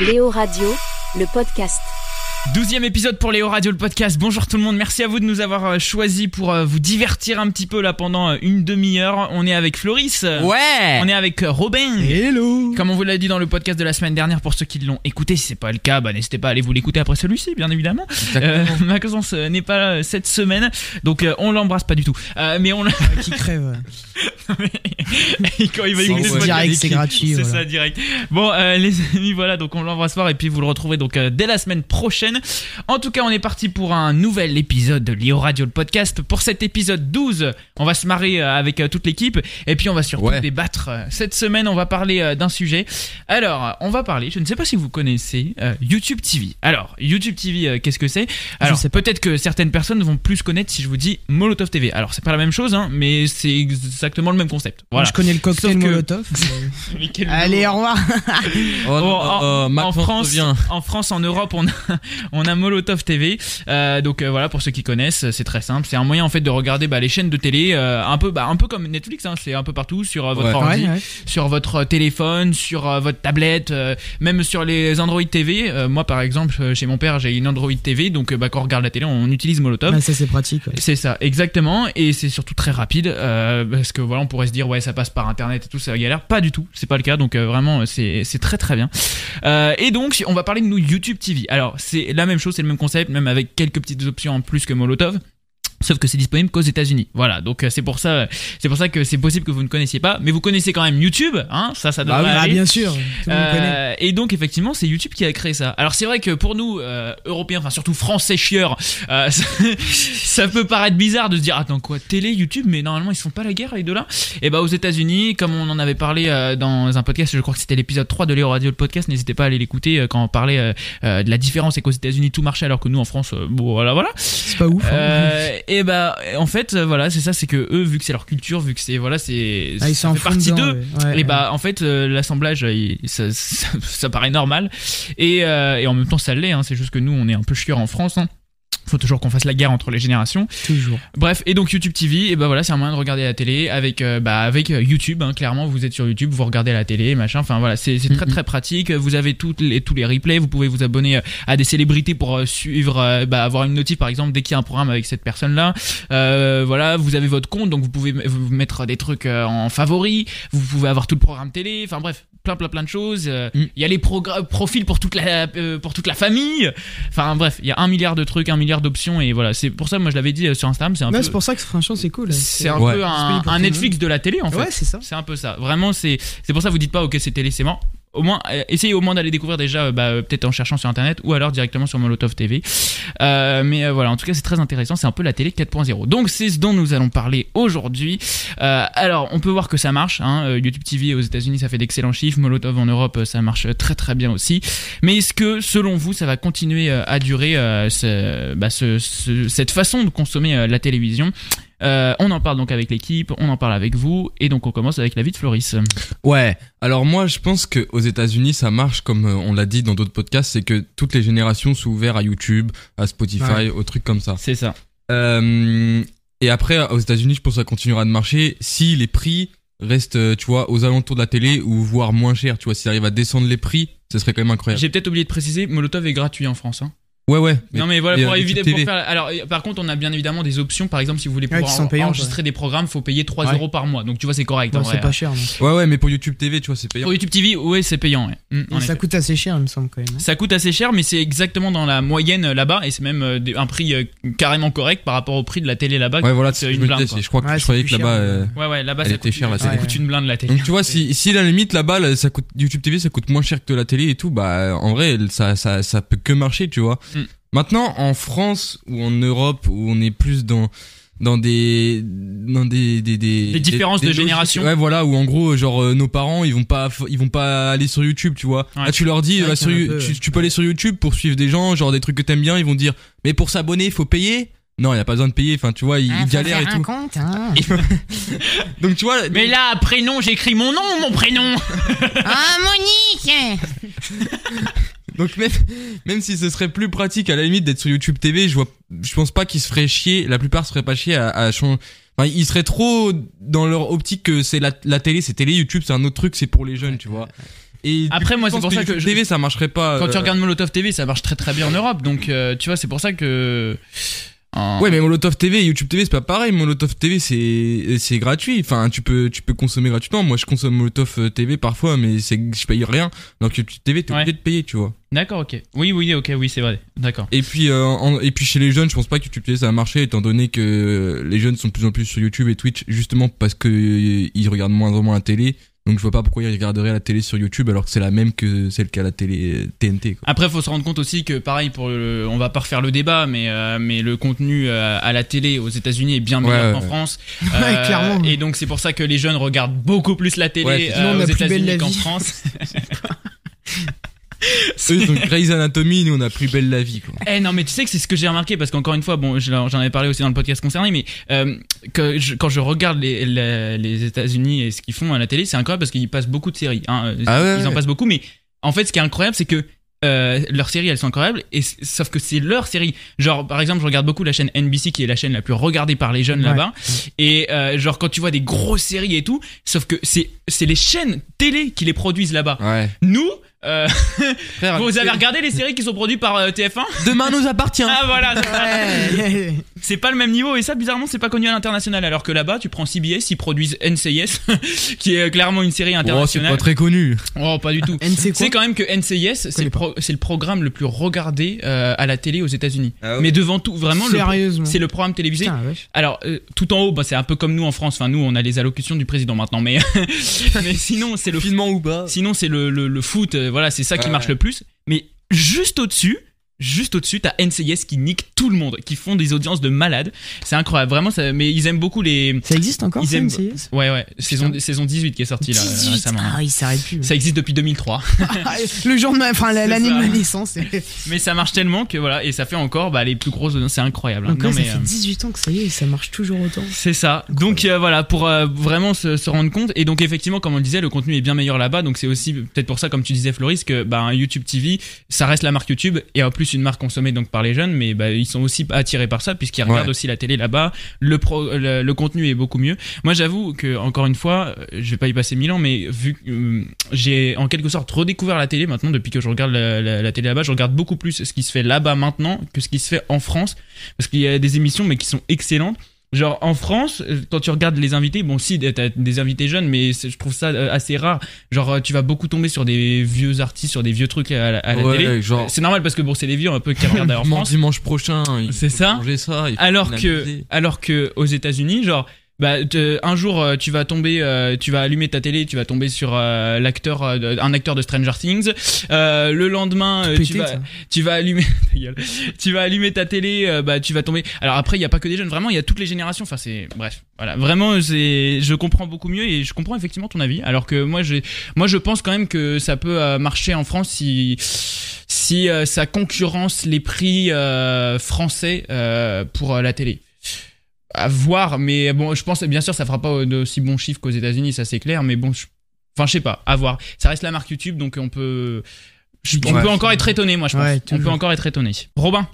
Léo Radio, le podcast. Douzième épisode pour Léo Radio le podcast. Bonjour tout le monde, merci à vous de nous avoir euh, choisi pour euh, vous divertir un petit peu là pendant euh, une demi-heure. On est avec Floris. Ouais On est avec Robin. Hello Comme on vous l'a dit dans le podcast de la semaine dernière, pour ceux qui l'ont écouté, si c'est pas le cas, bah, n'hésitez pas à aller vous l'écouter après celui-ci, bien évidemment. Euh, Maxence euh, n'est pas là cette semaine, donc euh, on l'embrasse pas du tout. Euh, mais on l'a- Qui crève quand il va C'est écouter ce direct, c'est gratuit. C'est voilà. ça, direct. Bon, euh, les amis, voilà, donc on l'embrasse fort et puis vous le retrouvez donc euh, dès la semaine prochaine. En tout cas, on est parti pour un nouvel épisode de Léo Radio le podcast. Pour cet épisode 12, on va se marrer euh, avec euh, toute l'équipe et puis on va surtout Ouais. débattre. Euh, Cette semaine, on va parler d'un sujet. Alors, on va parler, je ne sais pas si vous connaissez euh, YouTube TV. Alors, YouTube TV, euh, qu'est-ce que c'est? Alors, peut-être que certaines personnes vont plus connaître si je vous dis Molotov TV. Alors, c'est pas la même chose, hein, mais c'est exactement le même concept. Moi. Je connais le cocktail Sauf Molotov. Allez, au revoir Oh, Bon, non, en, oh, en Maxence France, revient. en France, en Europe, on a, on a Molotov TV. Euh, donc euh, voilà, pour ceux qui connaissent, c'est très simple. C'est un moyen en fait de regarder bah, les chaînes de télé, euh, un peu, bah, un peu comme Netflix. Hein, c'est un peu partout sur euh, votre Ouais. ordi, Ouais, ouais. sur votre téléphone, sur euh, votre tablette, euh, même sur les Android TV. Euh, moi, par exemple, chez mon père, j'ai une Android TV, donc bah, quand on regarde la télé, on utilise Molotov. Ouais, ça c'est pratique. ouais. C'est ça, exactement, et c'est surtout très rapide euh, parce que voilà, on pourrait se dire ouais, ça passe par internet et tout, ça galère. Pas du tout, c'est pas le cas, donc euh, vraiment, c'est c'est très très bien. Euh, et donc, on va parler de nous YouTube TV. Alors, c'est la même chose, c'est le même concept, même avec quelques petites options en plus que Molotov. Sauf que c'est disponible qu'aux États-Unis. Voilà, donc euh, c'est pour ça, c'est pour ça que c'est possible que vous ne connaissiez pas, mais vous connaissez quand même YouTube, hein Ça, ça devrait Ah, oui, ah, aller. bien sûr, tout. Euh, et donc effectivement c'est YouTube qui a créé ça. Alors c'est vrai que pour nous euh, Européens, enfin surtout Français chieurs, euh, ça, ça peut paraître bizarre de se dire attends quoi télé YouTube, mais normalement ils se font pas la guerre les deux là. Et bah aux États-Unis, comme on en avait parlé euh, dans un podcast, je crois que c'était l'épisode 3 de Léo Radio le podcast, n'hésitez pas à aller l'écouter euh, quand on parlait de la différence et qu'aux États-Unis tout marchait alors que nous en France, euh, bon voilà voilà. C'est pas ouf. hein. Et bah en fait euh, voilà c'est ça, c'est que eux vu que c'est leur culture, vu que c'est voilà c'est Ah, ça fait partie d'eux. ouais. Ouais, Et bah en fait euh, l'assemblage euh, ça, ça, ça paraît normal et, euh, et en même temps ça l'est hein, c'est juste que nous on est un peu chieurs en France hein. Faut toujours qu'on fasse la guerre entre les générations. Toujours. bref et donc YouTube TV et bah voilà c'est un moyen de regarder la télé avec euh, bah avec euh, YouTube hein, clairement vous êtes sur YouTube vous regardez la télé machin enfin voilà c'est très très pratique. Vous avez toutes les, tous les replays vous pouvez vous abonner euh, à des célébrités pour suivre euh, bah, avoir une notif par exemple dès qu'il y a un programme avec cette personne là euh, voilà vous avez votre compte donc vous pouvez vous mettre des trucs en favori vous pouvez avoir tout le programme télé enfin bref plein plein plein de choses Euh, il Mm. y a les profils pour toute la pour toute la famille. Enfin bref il y a un milliard de trucs un milliard d'options et voilà c'est pour ça moi je l'avais dit euh, sur Instagram c'est un peu c'est pour ça que franchement c'est cool. c'est un Ouais. peu un, Netflix de la télé en fait Ouais, c'est ça. c'est un peu ça. Vraiment, c'est c'est pour ça que vous dites pas ok c'est télé, c'est mort. Au moins, euh, essayez au moins d'aller découvrir déjà, euh, bah, peut-être en cherchant sur internet ou alors directement sur Molotov TV. Euh, mais voilà, en tout cas, c'est très intéressant. C'est un peu la télé 4.0. Donc, c'est ce dont nous allons parler aujourd'hui. Alors, on peut voir que ça marche. Hein. YouTube TV aux États-Unis, ça fait d'excellents chiffres. Molotov en Europe, ça marche très très bien aussi. Mais est-ce que, selon vous, ça va continuer à durer ce- bah, ce- ce- cette façon de consommer la télévision? Euh, on en parle donc avec l'équipe, on en parle avec vous, et donc on commence avec l'avis de Floris. Ouais. Alors moi, je pense que aux États-Unis, ça marche comme euh, on l'a dit dans d'autres podcasts, c'est que toutes les générations sont ouvertes à YouTube, à Spotify, Ouais. aux trucs comme ça. C'est ça. Euh, et après, aux États-Unis, je pense que ça continuera de marcher si les prix restent, tu vois, aux alentours de la télé ou voire moins cher. Tu vois, s'ils arrivent à descendre les prix, ce serait quand même incroyable. J'ai peut-être oublié de préciser, Molotov est gratuit en France. Hein. Ouais, ouais. non mais voilà pour euh, éviter YouTube pour TV. faire. Alors euh, par contre on a bien évidemment des options. Par exemple si vous voulez pouvoir en- enregistrer des programmes, faut payer 3 Ouais. euros par mois. Donc tu vois c'est correct. vrai. c'est pas cher. non. Ouais, ouais, mais pour YouTube TV, tu vois, c'est payant. Pour YouTube TV, ouais c'est payant. ouais. Mm, ça effet. coûte assez cher, il me semble quand même. hein. Ça coûte assez cher, mais c'est exactement dans la moyenne euh, là-bas, et c'est même euh, un prix euh, carrément correct par rapport au prix de la télé là-bas. Ouais, voilà, c'est une je me blinde. Je crois que Ouais, je croyais que là-bas. cher, Ouais ouais là-bas ça coûte, une blinde la télé. Donc tu vois, si, si la limite là-bas, là, ça coûte YouTube TV, ça coûte moins cher que la télé et tout, bah en vrai, ça, ça, ça peut que marcher, tu vois. Maintenant, en France ou en Europe, où on est plus dans dans des dans des des des, Des différences de génération. ouais voilà où en gros genre euh, nos parents ils vont pas ils vont pas aller sur YouTube tu vois Ouais. là tu leur dis sur peu, tu, ouais. tu peux aller sur YouTube pour suivre des gens genre des trucs que t'aimes bien ils vont dire mais pour s'abonner il faut payer non il a pas besoin de payer enfin tu vois ils, Ah, galèrent et un tout compte, hein. donc tu vois Mais là prénom j'écris mon nom mon prénom. Ah, Monique Donc même, même si ce serait plus pratique à la limite d'être sur YouTube TV, je vois, je pense pas qu'ils se feraient chier. La plupart se feraient pas chier à, à changer. Enfin, ils seraient trop dans leur optique que c'est la, la télé, c'est télé, YouTube, c'est un autre truc, c'est pour les jeunes, tu vois. Et Après, coup, moi, c'est pour ça que YouTube je- TV, ça marcherait pas. Quand tu euh, regardes Molotov TV, ça marche très très bien en Europe. Donc, euh, tu vois, c'est pour ça que. En- Ouais, mais Molotov TV et YouTube TV, c'est pas pareil. Molotov TV, c'est c'est gratuit. Enfin, tu peux tu peux consommer gratuitement. Moi, je consomme Molotov euh, TV parfois, mais c'est je paye rien. Donc YouTube TV, t'es Ouais. obligé de payer, tu vois. D'accord, ok. Oui, oui, ok, oui, c'est vrai. D'accord. Et puis euh, en- et puis chez les jeunes, je pense pas que YouTube TV ça va marcher, étant donné que les jeunes sont de plus en plus sur YouTube et Twitch, justement parce que euh, ils regardent moins en moins la télé. Donc je vois pas pourquoi ils regarderaient la télé sur YouTube alors que c'est la même que celle qu'a la télé euh, TNT. Quoi. Après, faut se rendre compte aussi que, pareil, pour le- on va pas refaire le débat, mais euh, mais le contenu euh, à la télé aux États-Unis est bien meilleur Ouais, qu'en ouais. France. Ouais, clairement. Et donc c'est pour ça que les jeunes regardent beaucoup plus la télé euh, aux États-Unis qu'en. France. Eux donc Grey's Anatomy, nous on a plus belle la vie. Quoi. Eh non, mais tu sais que c'est ce que j'ai remarqué parce qu'encore une fois, bon, j'en avais parlé aussi dans le podcast concerné, mais euh, que je- quand je regarde les, les, les États-Unis et ce qu'ils font à la télé, c'est incroyable parce qu'ils passent beaucoup de séries. Hein, Ah ouais, ils en passent beaucoup, mais en fait, ce qui est incroyable, c'est que euh, leurs séries, elles sont incroyables, et sauf que c'est leur série. Genre, par exemple, je regarde beaucoup la chaîne NBC, qui est la chaîne la plus regardée par les jeunes Ouais. là-bas, et euh, genre quand tu vois des grosses séries et tout, sauf que c'est c'est les chaînes télé qui les produisent là-bas. Ouais. Nous, euh, Frère, vous avez regardé les séries qui sont produites par euh, TF1 Demain nous appartient. Ah voilà, c'est. Ouais. c'est pas le même niveau et ça bizarrement c'est pas connu à l'international alors que là-bas tu prends CBS ils produisent NCIS qui est clairement une série Oh, c'est internationale. pas très connu. Oh pas du tout. Sais quand même que NCIS c'est le, pro- c'est le programme le plus regardé euh, à la télé aux États-Unis. Ah Mais devant tout vraiment c'est le programme télévisé. Putain. Alors euh, tout en haut bah, c'est un peu comme nous en France. Enfin nous on a les allocutions du président maintenant mais mais sinon c'est le Confinement ou pas Sinon, c'est le, le, le foot, euh, voilà, c'est ça qui marche le plus. Mais juste au-dessus, juste au-dessus, t'as NCIS qui nique tout le monde, qui font des audiences de malades. C'est incroyable, vraiment, ça, mais ils aiment beaucoup les. Ça existe encore Ils ça, aiment- NCIS Ouais, ouais, saison, saison 18 qui est sortie là, euh, 18 récemment. Ah, il s'arrête plus. Ça existe depuis 2003. le jour de ma, enfin l'année de ma naissance. mais ça marche tellement que voilà, et ça fait encore bah, les plus grosses audiences, c'est incroyable. hein. Donc Non, là, ça fait euh, 18 ans que ça y est, ça marche toujours autant. C'est ça. Donc euh, voilà, pour euh, vraiment se, se rendre compte. Et donc effectivement, comme on le disait, le contenu est bien meilleur là-bas. Donc c'est aussi peut-être pour ça, comme tu disais, Floris, que bah, YouTube TV, ça reste la marque YouTube et en plus une marque consommée donc par les jeunes, mais bah, ils sont aussi attirés par ça puisqu'ils regardent Ouais. aussi la télé là-bas. Le, pro, le le contenu est beaucoup mieux. Moi, j'avoue que encore une fois, euh, je vais pas y passer mille ans, mais vu que euh, j'ai en quelque sorte redécouvert la télé maintenant depuis que je regarde la, la- la télé là-bas, je regarde beaucoup plus ce qui se fait là-bas maintenant que ce qui se fait en France parce qu'il y a des émissions mais qui sont excellentes. Genre en France, euh, quand tu regardes les invités, bon si t'as des invités jeunes, mais je trouve ça euh, assez rare. Genre euh, tu vas beaucoup tomber sur des vieux artistes, sur des vieux trucs à la, à la Ouais, télé. genre- C'est normal parce que bon c'est des vieux un peu qui regardent en Dimanche- France. dimanche prochain, C'est ça. changer ça. il faut Alors que, alors que aux États-Unis, genre, bah, te- un jour euh, tu vas tomber, euh, tu vas allumer ta télé, tu vas tomber sur euh, l'acteur, euh, un acteur de Stranger Things. Euh, le lendemain, tu Pété, vas, tu vas allumer, ta gueule. tu vas allumer ta télé, bah tu vas tomber. Alors après, il y a pas que des jeunes, vraiment, il y a toutes les générations. Enfin, c'est bref, voilà, vraiment, c'est, je comprends beaucoup mieux et je comprends effectivement ton avis. Alors que moi, j'ai, moi, je pense quand même que ça peut marcher en France si si ça concurrence les prix euh, français euh, pour la télé. À voir, mais bon, je pense bien sûr ça fera pas d'aussi bons chiffres qu'aux États-Unis, ça c'est clair, mais bon, je- enfin je sais pas, à voir. Ça reste la marque YouTube, donc on peut, je- on Ouais. peut encore être étonné, moi je pense. Ouais, on peut encore être étonné. Robin,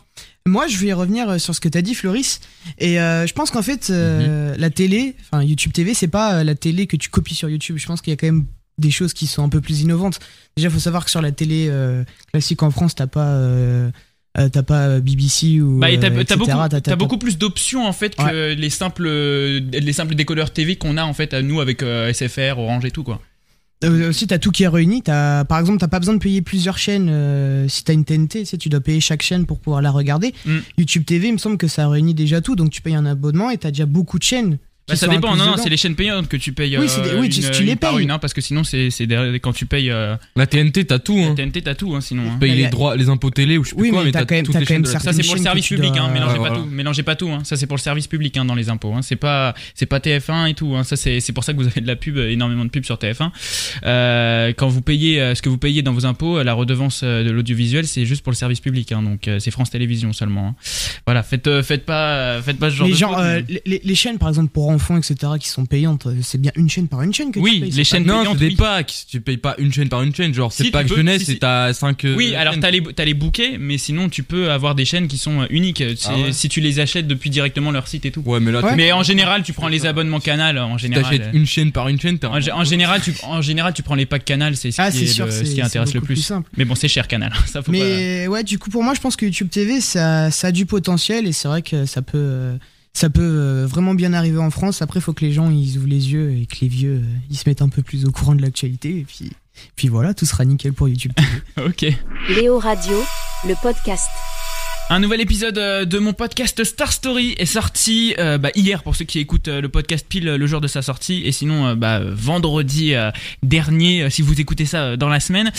Moi, je vais revenir euh, sur ce que t'as dit, Floris. Et euh, je pense qu'en fait, euh, la télé, enfin YouTube TV, c'est pas la télé que tu copies sur YouTube. Je pense qu'il y a quand même des choses qui sont un peu plus innovantes. Déjà, faut savoir que sur la télé euh, classique en France, t'as pas, euh, euh, t'as pas BBC ou. bah, t'as, euh, beaucoup, plus d'options en fait que les simples, les simples décodeurs TV qu'on a en fait à nous avec euh, SFR, Orange et tout quoi. Euh, aussi, t'as tout qui est réuni. Par exemple, t'as pas besoin de payer plusieurs chaînes. euh, si t'as une TNT, tu sais, tu dois payer chaque chaîne pour pouvoir la regarder. Mm. YouTube TV, il me semble que ça réunit déjà tout. Donc, tu payes un abonnement et t'as déjà beaucoup de chaînes. Bah, ça dépend, non, c'est les chaînes payantes que tu payes. Oui, des- euh, oui, tu- une- tu les payes. une, hein, parce que sinon c'est, quand tu payes euh, La TNT, t'as tout. Hein. TNT, t'as tout, hein, sinon. hein. Tu payes les droits, les impôts télé ou je sais plus Oui, quoi, mais mais t'as quand même- les quand même la Ça c'est pour le service public, dois- hein, mélangez Ouais, pas voilà. tout, mélangez pas tout, hein. ça c'est pour le service public hein, dans les impôts, hein. c'est pas c'est pas TF1 et tout, hein. ça c'est c'est pour ça que vous avez de la pub, euh, énormément de pub sur TF1. Euh, quand vous payez euh, ce que vous payez dans vos impôts, euh, la redevance euh, de l'audiovisuel, c'est juste pour le service public, hein, donc euh, c'est France Télévisions seulement. Voilà, faites euh, faites pas euh, faites pas ce genre de euh, les chaînes, par exemple, pour en fond, etc., qui sont payantes, c'est bien une chaîne par une chaîne que Oui, tu payes. les c'est chaînes pas- Non, c'est des oui. packs. Tu payes pas une chaîne par une chaîne. Genre, Si, c'est pas tu peux- jeunesse si, si. et t'as 5. Oui, alors t'as les, t'as les bouquets, mais sinon tu peux avoir des chaînes qui sont euh, uniques. Ah ouais. Si tu les achètes depuis directement leur site et tout. Ouais, mais là, Ouais. Mais en général, tu prends les abonnements canal. En général, t'achètes une chaîne par une chaîne. t'as en, gé- en général, tu, en général, tu prends les packs canal, c'est ce, Ah, qui, c'est est sûr, le- c'est ce qui c'est intéresse le plus. simple. Mais bon, c'est cher canal. Ça faut pas. Mais ouais, du coup, pour moi, je pense que YouTube TV, ça, ça a du potentiel et c'est vrai que ça peut, euh, ça peut euh, vraiment bien arriver en France. Après, il faut que les gens ils ouvrent les yeux et que les vieux euh, ils se mettent un peu plus au courant de l'actualité. Et puis, puis voilà, tout sera nickel pour YouTube. Ok. Léo Radio, le podcast. Un nouvel épisode euh, de mon podcast Star Story est sorti euh, bah, hier pour ceux qui écoutent euh, le podcast pile le jour de sa sortie et sinon bah, vendredi dernier si vous écoutez ça dans la semaine.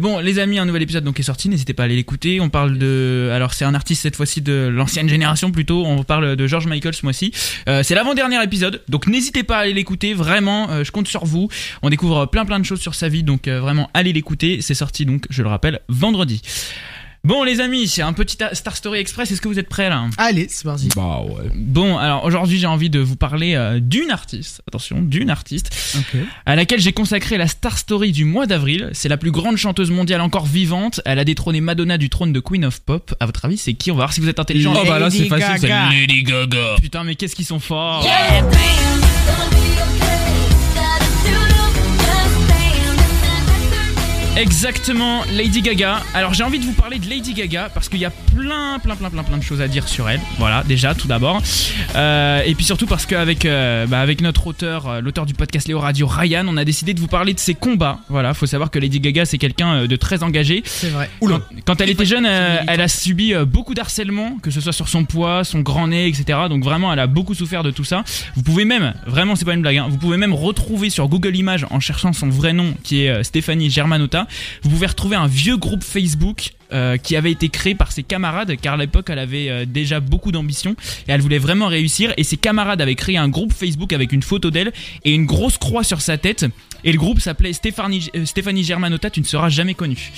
Bon les amis un nouvel épisode donc est sorti n'hésitez pas à aller l'écouter. On parle de alors c'est un artiste cette fois-ci de l'ancienne génération plutôt. On parle de George Michael ce mois-ci. C'est l'avant-dernier épisode donc n'hésitez pas à aller l'écouter vraiment. je compte sur vous. On découvre plein plein de choses sur sa vie donc vraiment allez l'écouter. C'est sorti donc je le rappelle vendredi. Bon les amis, c'est un petit ta- Star Story Express, est-ce que vous êtes prêts là? Allez, c'est parti. Bah ouais. Bon, alors aujourd'hui j'ai envie de vous parler euh, d'une artiste, attention, d'une artiste, Ok. à laquelle j'ai consacré la Star Story du mois d'avril. C'est la plus grande chanteuse mondiale encore vivante, elle a détrôné Madonna du trône de Queen of Pop. À votre avis c'est qui? On va voir si vous êtes intelligent. Oh bah là, c'est facile. c'est. Lady Gaga. Putain mais qu'est-ce qu'ils sont forts Exactement, Lady Gaga. Alors j'ai envie de vous parler de Lady Gaga parce qu'il y a plein, plein, plein, plein, plein de choses à dire sur elle. Voilà, déjà tout d'abord. Euh, et puis surtout parce qu'avec euh, bah, avec notre auteur, euh, l'auteur du podcast Léo Radio, Ryan, on a décidé de vous parler de ses combats. Voilà, faut savoir que Lady Gaga c'est quelqu'un de très engagé. C'est vrai. Quand, quand elle était jeune, euh, elle a subi beaucoup d'harcèlement, que ce soit sur son poids, son grand nez, etc. Donc vraiment, elle a beaucoup souffert de tout ça. Vous pouvez même, vraiment, c'est pas une blague, hein, vous pouvez même retrouver sur Google Images en cherchant son vrai nom, qui est Stéphanie Germanotta, vous pouvez retrouver un vieux groupe Facebook. euh, qui avait été créé par ses camarades car à l'époque elle avait euh, déjà beaucoup d'ambition et elle voulait vraiment réussir. Et ses camarades avaient créé un groupe Facebook avec une photo d'elle et une grosse croix sur sa tête. Et le groupe s'appelait Stéphanie, euh, Stéphanie Germanotta tu ne seras jamais connue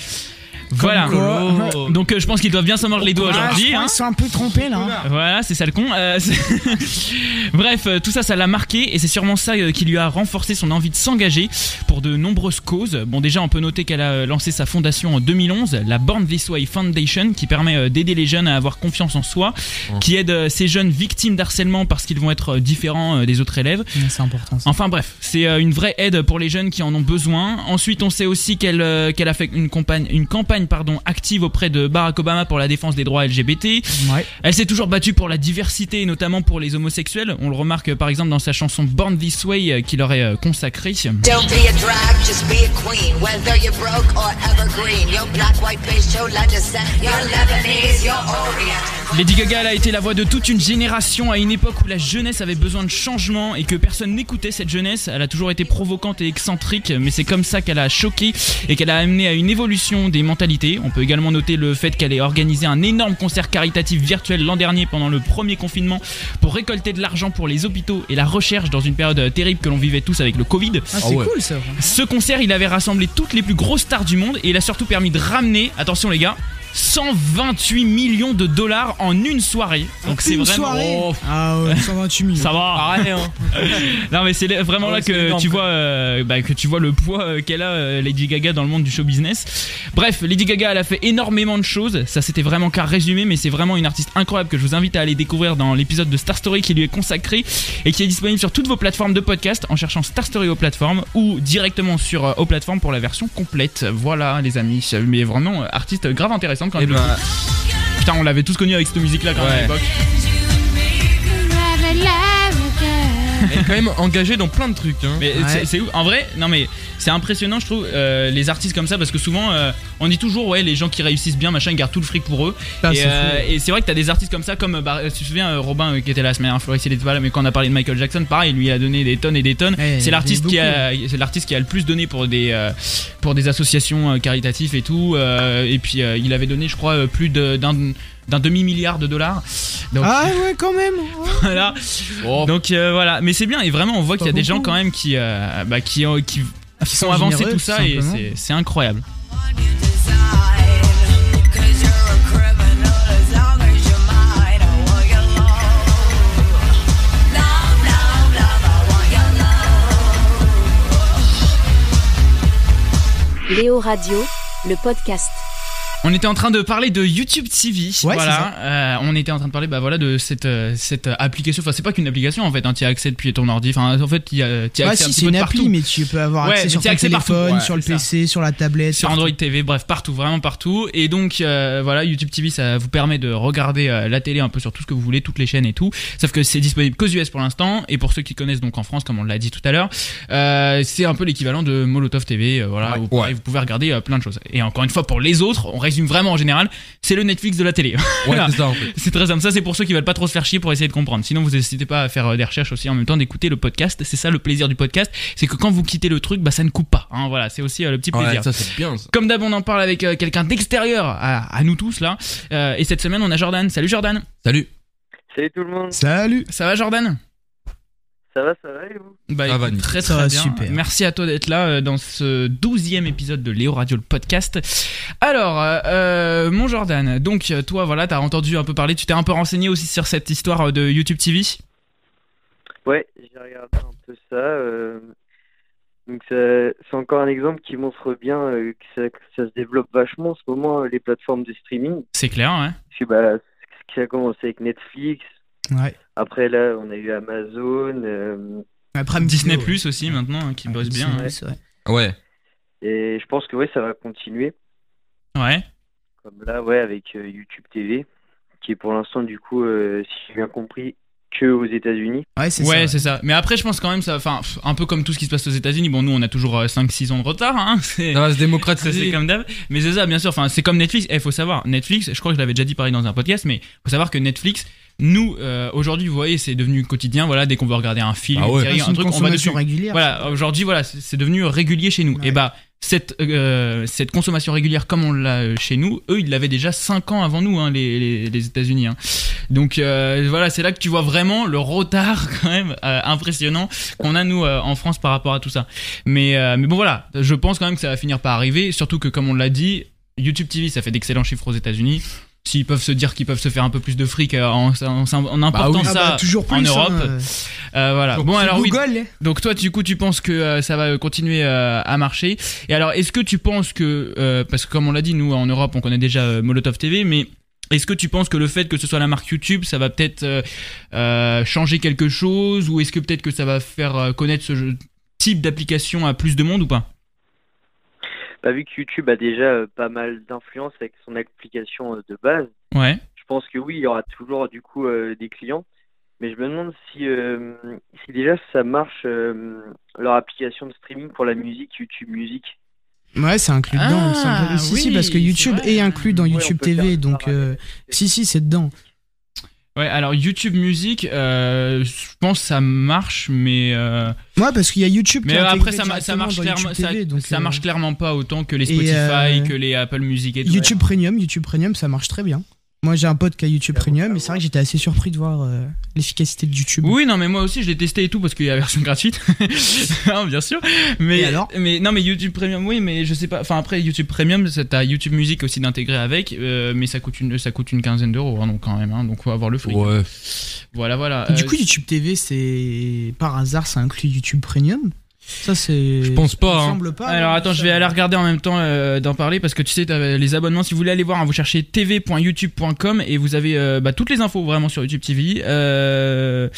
voilà quoi. donc euh, je pense qu'ils doivent bien s'en mordre les doigts Ah, je aujourd'hui. crois hein. qu'ils sont un peu trompés là. Voilà, c'est ça le con. Euh, c'est- Bref, euh, tout ça, ça l'a marqué et c'est sûrement ça euh, qui lui a renforcé son envie de s'engager pour de nombreuses causes. Bon, déjà, on peut noter qu'elle a euh, lancé sa fondation en 2011, la Born This Way Foundation, qui permet euh, d'aider les jeunes à avoir confiance en soi, qui aide euh, ces jeunes victimes d'harcèlement parce qu'ils vont être euh, différents euh, des autres élèves. C'est important. ça. Enfin bref, c'est euh, une vraie aide pour les jeunes qui en ont besoin. Ensuite, on sait aussi qu'elle euh, qu'elle a fait une campagne, une campagne pardon, active auprès de Barack Obama pour la défense des droits LGBT. Ouais. Elle s'est toujours battue pour la diversité et notamment pour les homosexuels. On le remarque par exemple dans sa chanson Born This Way euh, qu'il aurait consacrée. Don't be a drag, just be a queen. Whether you're broke or evergreen, you're black, white, beige, chola descent. You're Lebanese, you're Orient. Lady Gaga elle a été la voix de toute une génération à une époque où la jeunesse avait besoin de changement et que personne n'écoutait cette jeunesse. Elle a toujours été provocante et excentrique, mais c'est comme ça qu'elle a choqué et qu'elle a amené à une évolution des mentalités. On peut également noter le fait qu'elle ait organisé un énorme concert caritatif virtuel l'an dernier pendant le premier confinement pour récolter de l'argent pour les hôpitaux et la recherche dans une période terrible que l'on vivait tous avec le Covid. Ah, c'est ouais. cool ça. Ce concert, il avait rassemblé toutes les plus grosses stars du monde et il a surtout permis de ramener, attention les gars, 128 millions de dollars en une soirée. Donc c'est vraiment soirée. Oh, Ah ouais, 128 millions. ça va. non mais c'est vraiment Ouais, là que énorme, tu quoi. vois euh, bah, que tu vois le poids euh, qu'elle a euh, Lady Gaga dans le monde du show business. Bref, Lady Gaga elle a fait énormément de choses. Ça c'était vraiment qu'un résumé mais c'est vraiment une artiste incroyable que je vous invite à aller découvrir dans l'épisode de Star Story qui lui est consacré et qui est disponible sur toutes vos plateformes de podcast en cherchant Star Story aux plateformes ou directement sur euh, aux plateformes pour la version complète. Voilà les amis, mais vraiment artiste grave quand même. bah, Putain, on l'avait tous connu avec cette musique là quand même à l'époque. Est quand même engagée dans plein de trucs. Hein. Mais Ouais. c'est-. En vrai, non mais c'est impressionnant, je trouve, euh, les artistes comme ça, parce que souvent, euh, on dit toujours, ouais, les gens qui réussissent bien, machin, ils gardent tout le fric pour eux. Ah, et c'est euh, et c'est vrai que t'as des artistes comme ça, comme, bah, tu te souviens, Robin euh, qui était là la semaine dernière, Floris, il était pas là, mais quand on a parlé de Michael Jackson, pareil, lui il a donné des tonnes et des tonnes. Ouais, c'est l'artiste qui a, c'est l'artiste qui a le plus donné pour des, euh, pour des associations euh, caritatives et tout. euh, et puis euh, il avait donné, je crois, euh, plus d'un demi milliard de dollars. Ah ouais, quand même. voilà. Oh. Donc euh, voilà, mais c'est bien. Et vraiment, on voit qu'il y a des gens quand hein. même qui, euh, bah, qui, ah, qui, qui sont avancés tout ça et c'est incroyable. Léo Radio, le podcast. On était en train de parler de YouTube TV. Ouais, voilà. Euh, on était en train de parler, bah voilà, de cette euh, cette application. Enfin, c'est pas qu'une application en fait. Hein, tu as accès depuis ton ordi. Enfin, en fait, tu as, as Ouais, accès un si petit c'est peu une appli, mais tu peux avoir accès sur ton accès téléphone, sur le ça. PC, sur la tablette. sur partout. Android TV, bref, partout, vraiment partout. Et donc, euh, voilà, YouTube TV, ça vous permet de regarder euh, la télé un peu sur tout ce que vous voulez, toutes les chaînes et tout. Sauf que c'est disponible qu'aux US pour l'instant. Et pour ceux qui connaissent donc en France, comme on l'a dit tout à l'heure, euh, c'est un peu l'équivalent de Molotov TV. voilà, vous, vous pouvez regarder plein de choses. Et encore une fois, pour les autres, on résume vraiment en général, c'est le Netflix de la télé. Ouais, Voilà. c'est ça en fait. C'est très simple. Ça, c'est pour ceux qui veulent pas trop se faire chier pour essayer de comprendre. Sinon, vous n'hésitez pas à faire euh, des recherches aussi en même temps d'écouter le podcast. C'est ça le plaisir du podcast. C'est que quand vous quittez le truc, bah, ça ne coupe pas. Hein, voilà, c'est aussi euh, le petit plaisir. Ouais, ça c'est bien ça. Comme d'hab, on en parle avec euh, quelqu'un d'extérieur à, à nous tous là. Euh, et cette semaine, on a Jordan. Salut Jordan. Salut. Salut tout le monde, Salut Ça va Jordan? Ça va, ça va et vous? Bah, Ça va, très Ça très va, bien. super. Merci à toi d'être là euh, dans ce douzième épisode de Léo Radio le podcast. Alors, euh, mon Jordan, donc toi voilà, t'as entendu un peu parler, tu t'es un peu renseigné aussi sur cette histoire euh, de YouTube TV. Ouais, j'ai regardé un peu ça. euh, Donc ça- c'est encore un exemple qui montre bien euh, que, ça, que ça se développe vachement en ce moment, euh, les plateformes de streaming. C'est clair, hein Parce que bah, ça a commencé avec Netflix, Ouais. après là on a eu Amazon, euh, Après, Disney Plus aussi maintenant, hein, qui bosse bien. hein. Vrai. Ouais. et je pense que ouais, ça va continuer. Ouais. Comme là, ouais, avec euh, YouTube TV, qui est pour l'instant du coup, euh, si j'ai bien compris, que aux États-Unis. Ouais, c'est Ouais, ça. c'est ça. Mais après, je pense quand même, ça, enfin, un peu comme tout ce qui se passe aux États-Unis. Bon, nous, on a toujours 5-6 ans de retard, hein. C'est, Ça va se ça, c'est démocratiser. comme d'hab. Mais c'est ça, bien sûr. Enfin, c'est comme Netflix. Il faut savoir, Netflix, je crois que je l'avais déjà dit pareil dans un podcast, mais faut savoir que Netflix, nous, euh, aujourd'hui, vous voyez, c'est devenu quotidien. Voilà, dès qu'on veut regarder un film, Ah ouais. une série, C'est un une truc, on va dessus. consommation régulière. Voilà, aujourd'hui, voilà, c'est devenu régulier chez nous. Ouais. Et bah, cette, euh, cette consommation régulière comme on l'a euh, chez nous, eux, ils l'avaient déjà 5 ans avant nous, hein, les, les, les États-Unis. Hein. Donc euh, voilà, c'est là que tu vois vraiment le retard quand même euh, impressionnant qu'on a nous euh, en France par rapport à tout ça. Mais, euh, mais bon voilà, je pense quand même que ça va finir par arriver, surtout que comme on l'a dit, YouTube TV, ça fait d'excellents chiffres aux États-Unis. S'ils peuvent se dire qu'ils peuvent se faire un peu plus de fric euh, en, en, en important Ah ça bah, toujours plus, en hein, Europe, euh, euh, voilà. sur- Bon alors oui, Google, hein. donc toi, du coup, tu penses que euh, ça va continuer euh, à marcher. Et alors, est-ce que tu penses que, parce que comme on l'a dit, nous en Europe, on connaît déjà Molotov TV, mais est-ce que tu penses que le fait que ce soit la marque YouTube, ça va peut-être changer quelque chose, ou est-ce que peut-être que ça va faire connaître ce jeu- type d'application à plus de monde ou pas? Bah, vu que YouTube a déjà euh, pas mal d'influence avec son application euh, de base, Ouais. je pense que oui, il y aura toujours du coup euh, des clients. Mais je me demande si, euh, si déjà ça marche euh, leur application de streaming pour la musique, YouTube Music. Ouais, c'est inclus dedans. Ah, si, si, oui, parce que YouTube est inclus dans YouTube TV, donc euh, si, si, c'est dedans. Ouais, alors YouTube Music, euh, je pense que ça marche, mais euh, Ouais, parce qu'il y a YouTube. mais qui après ça, marche clairement, ça, TV, donc, ça euh, marche clairement pas autant que les Spotify, euh, que les Apple Music et tout. YouTube Premium, YouTube Premium, ça marche très bien. Moi, j'ai un pote qui a YouTube Premium, et c'est vrai que j'étais assez surpris de voir euh, l'efficacité de YouTube. Oui, non, mais moi aussi, je l'ai testé et tout parce qu'il y a la version gratuite. Hein, bien sûr. Mais, Et alors? mais non, mais YouTube Premium, oui, mais je sais pas. Enfin, après, YouTube Premium, t'as YouTube Music aussi d'intégrer avec, euh, mais ça coûte une, ça coûte une quinzaine d'euros, hein, donc quand même, hein, donc faut avoir le fric. Ouais. Voilà, voilà. Du Euh, coup, YouTube TV, c'est par hasard, ça inclut YouTube Premium? Ça, c'est. Je pense pas, me hein. semble pas. Alors attends, ça. je vais aller regarder en même temps euh, d'en parler parce que tu sais, t'as les abonnements. Si vous voulez aller voir, hein, vous cherchez tv.youtube.com et vous avez euh, bah, toutes les infos vraiment sur YouTube TV. Euh,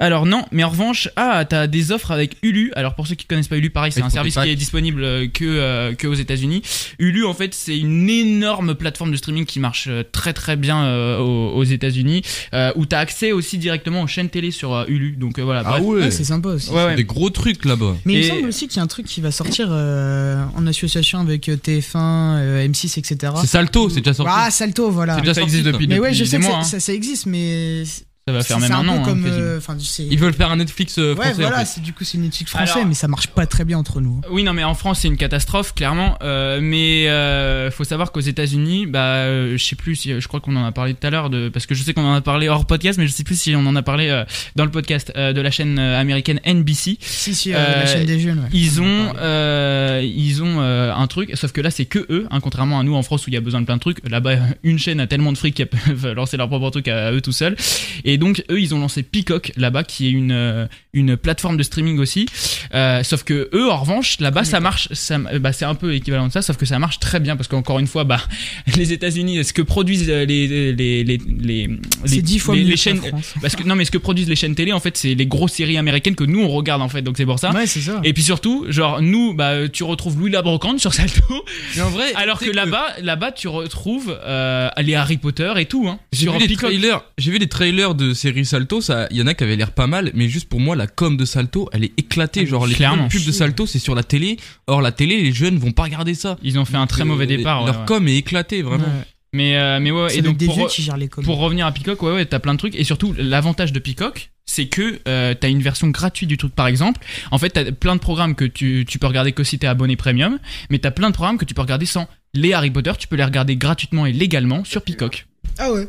alors non, mais en revanche, ah, t'as des offres avec Hulu. Alors pour ceux qui connaissent pas Hulu, pareil, c'est un service qui est disponible que euh, que aux États-Unis. Hulu, en fait, c'est une énorme plateforme de streaming qui marche très très bien euh, aux, aux États-Unis, euh, où t'as accès aussi directement aux chaînes télé sur euh, Hulu. Donc euh, voilà. Ah bref. ouais. Ouais, c'est sympa aussi. Ouais, ouais. Des gros trucs là-bas. Mais il me semble aussi qu'il y a un truc qui va sortir euh, en association avec euh, TF1, euh, M6, etc. C'est Salto, c'est déjà sorti. Ah, Salto, voilà. C'est déjà ça sorti, existe depuis, Mais depuis ouais, je sais que mois. hein. ça, ça existe, mais Ça va faire même un an. hein, euh, Ils veulent faire un Netflix euh, Ouais, français voilà, en fait. c'est du coup c'est Netflix français, Alors- mais ça marche pas très bien entre nous. Oui, non, mais en France, c'est une catastrophe, clairement. Euh, mais euh, faut savoir qu'aux États-Unis, bah, euh, je sais plus si, je crois qu'on en a parlé tout à l'heure, de, parce que je sais qu'on en a parlé hors podcast, mais je sais plus si on en a parlé dans le podcast de la chaîne américaine NBC. Si, si, la chaîne des jeunes. ouais. Ils ont, ils ont un truc, sauf que là, c'est que eux, hein, contrairement à nous en France où il y a besoin de plein de trucs. Là-bas, une chaîne a tellement de fric qu'elles peuvent lancer leur propre truc à eux tout seuls. Et Et donc eux, ils ont lancé Peacock là-bas, qui est une euh, une plateforme de streaming aussi. Euh, sauf que eux, en revanche, là-bas, ça marche. Ça, bah, c'est un peu équivalent de ça, sauf que ça marche très bien parce qu'encore une fois, bah les États-Unis, ce que produisent euh, les les les les les, dix fois les- les chaînes. Parce que non, mais ce que produisent les chaînes télé, en fait, c'est les grosses séries américaines que nous on regarde en fait. Donc c'est pour ça. Ouais, c'est ça. Et puis surtout, genre nous, bah tu retrouves Louis la brocante sur Salto, Mais en vrai, alors que là-bas, là-bas tu retrouves euh, les Harry Potter et tout, hein. J'ai vu, les Peacock. trailers, j'ai vu les trailers de série Salto, ça, il y en a qui avaient l'air pas mal, mais juste pour moi, la com de Salto, elle est éclatée. Genre, les Clairement. pubs de Salto, c'est sur la télé. Or, la télé, les jeunes vont pas regarder ça. Ils ont fait un très Euh, mauvais départ. Leur ouais. com est éclaté, vraiment. Ouais. Mais euh, mais ouais, et donc des pour, vieux re- qui gèrent les coms. pour revenir à Peacock, ouais ouais, t'as plein de trucs et surtout l'avantage de Peacock, c'est que euh, t'as une version gratuite du truc. Par exemple, en fait, t'as plein de programmes que tu tu peux regarder que si t'es abonné premium, mais t'as plein de programmes que tu peux regarder sans. Les Harry Potter, tu peux les regarder gratuitement et légalement sur Peacock. Ah ouais.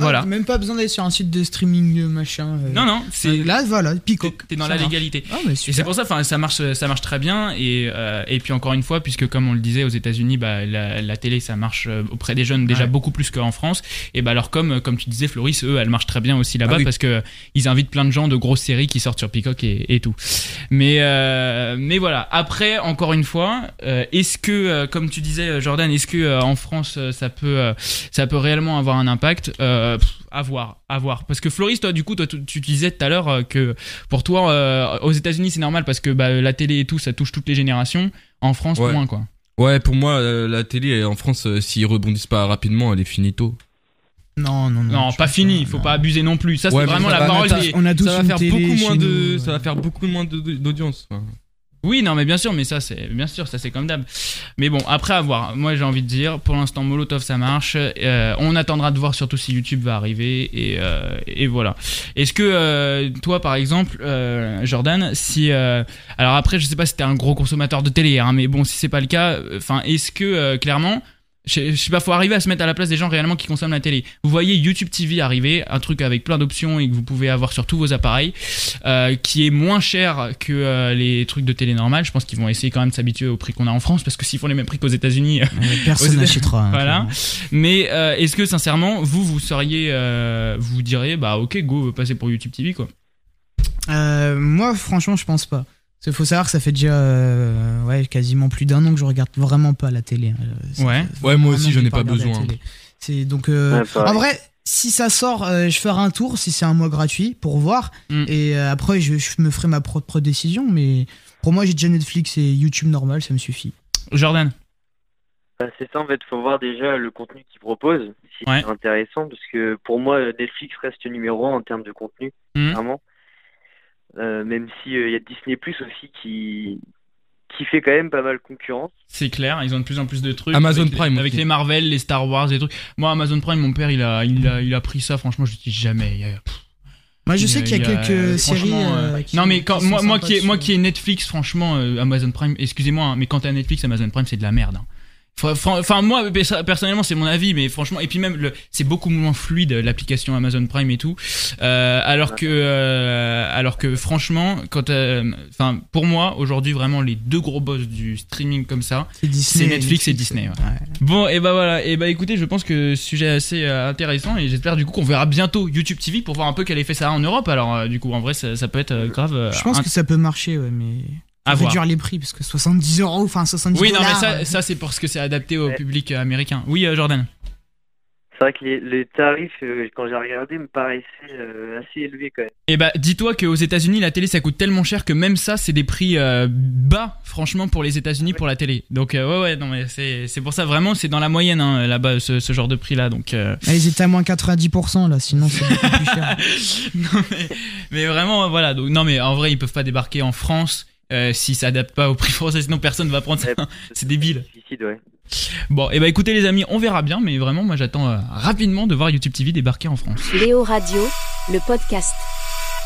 Voilà. Ah, même pas besoin d'aller sur un site de streaming euh, machin. euh. Non non, c'est Là, voilà, Peacock. t'es dans la marche. légalité. Ah, mais Et c'est pour ça, enfin, ça marche, ça marche très bien. Et, euh, et puis encore une fois, puisque comme on le disait aux États-Unis, bah, la, la télé, ça marche euh, auprès des jeunes déjà Ouais. beaucoup plus qu'en France. Et bah alors comme comme tu disais, Floris, eux, elle marche très bien aussi là-bas Ah oui. parce que ils invitent plein de gens de grosses séries qui sortent sur Peacock et, et tout. Mais euh, mais voilà. Après, encore une fois, euh, est-ce que, euh, comme tu disais, Jordan, est-ce que euh, en France, ça peut euh, ça peut réellement avoir un impact? Euh, pff, À voir, à voir. Parce que Floris, toi, du coup, toi, tu, tu disais tout à l'heure euh, que pour toi, euh, aux États-Unis, c'est normal parce que bah, la télé et tout, ça touche toutes les générations. En France, Ouais. moins quoi. Ouais, pour moi, euh, la télé en France, euh, s'ils rebondissent pas rapidement, elle est finito. Non, non, non. Non, pas fini. Il faut non. pas abuser non plus. Ça, c'est Ouais, vraiment ça la parole. On a tous Ça va faire beaucoup moins de, ça va ouais. faire beaucoup moins de- d'audience. enfin. Oui, non, mais bien sûr, mais ça, c'est bien sûr, ça c'est comme d'hab. Mais bon, après avoir, moi j'ai envie de dire, pour l'instant Molotov ça marche. Euh, on attendra de voir surtout si YouTube va arriver et, euh, et voilà. Est-ce que euh, toi, par exemple, euh, Jordan, si euh, alors après, je sais pas si t'es un gros consommateur de télé, hein, mais bon, si c'est pas le cas, enfin, est-ce que euh, clairement je je sais pas, faut arriver à se mettre à la place des gens réellement qui consomment la télé. Vous voyez YouTube TV arriver, un truc avec plein d'options et que vous pouvez avoir sur tous vos appareils, euh, qui est moins cher que euh, les trucs de télé normales. Je pense qu'ils vont essayer quand même de s'habituer au prix qu'on a en France parce que s'ils font les mêmes prix qu'aux États-Unis, Ouais, Personne n'achètera. hein, Voilà. mais euh, est-ce que sincèrement, vous, vous seriez, euh, vous diriez, bah ok, go, passez pour YouTube TV quoi. Euh, moi, franchement, je pense pas. Il faut savoir que ça fait déjà euh, ouais, quasiment plus d'un an que je regarde vraiment pas la télé. hein. Ouais. Ouais, moi aussi, an que j'en j'ai ai pas la besoin. C'est donc euh, Ouais, en vrai, si ça sort, euh, je ferai un tour si c'est un mois gratuit pour voir. Mm. Et euh, après, je, je me ferai ma propre décision. Mais pour moi, j'ai déjà Netflix et YouTube normal, ça me suffit. Jordan. Bah, c'est ça en fait, faut voir déjà le contenu qu'ils proposent, si Ouais. c'est intéressant, parce que pour moi Netflix reste numéro un en termes de contenu, Mhm. clairement. Euh, même si il y a Disney Plus aussi qui qui fait quand même pas mal concurrence. C'est clair, ils ont de plus en plus de trucs. Amazon avec les- Prime Avec aussi. les Marvel, les Star Wars, les trucs. Moi, Amazon Prime, mon père, il a, il a, il a pris ça, franchement, je dis jamais. il y a- Moi, je il sais qu'il y a quelques séries. franchement, euh, euh, qui- non, mais quand, qui sont moi, qui est, moi qui est Netflix, franchement, euh, Amazon Prime, excusez-moi, hein, mais quand t'as Netflix, Amazon Prime, c'est de la merde. hein. Enfin, moi, perso- personnellement, c'est mon avis, mais franchement, et puis même, c'est beaucoup moins fluide, l'application Amazon Prime et tout. Euh, alors que, euh, alors que, franchement, quand, euh, enfin, pour moi, aujourd'hui, vraiment, les deux gros boss du streaming comme ça, C'est Netflix et Disney, ouais. ouais. Bon, et bah voilà, et bah écoutez, je pense que sujet assez intéressant et j'espère du coup qu'on verra bientôt YouTube TV pour voir un peu quel effet ça a en Europe. Alors, du coup, en vrai, ça, ça peut être grave. Je pense que ça peut marcher, ouais, mais. À Faut voir. réduire les prix parce que 70 euros, enfin 70 Oui, non, mais ça, euh, ça c'est parce que c'est adapté au Ouais. public euh, américain. Oui, euh, Jordan. C'est vrai que les, les tarifs, euh, quand j'ai regardé, me paraissaient euh, assez élevés quand même. Et bah, dis-toi qu'aux États-Unis, la télé ça coûte tellement cher que même ça, c'est des prix euh, bas, franchement, pour les États-Unis pour la télé. Donc, euh, ouais, ouais, non, mais c'est c'est pour ça vraiment, c'est dans la moyenne hein, là-bas, ce, ce genre de prix-là. Donc, euh, ah, Ils étaient à moins 90% là, sinon c'est beaucoup plus cher. non mais, mais vraiment voilà donc non mais en vrai ils peuvent pas débarquer en France euh, s'ils s'adaptent pas au prix français sinon personne va prendre ça c'est débile ouais. bon et bah écoutez les amis on verra bien mais vraiment moi j'attends euh, rapidement de voir YouTube TV débarquer en France Léo Radio, le podcast.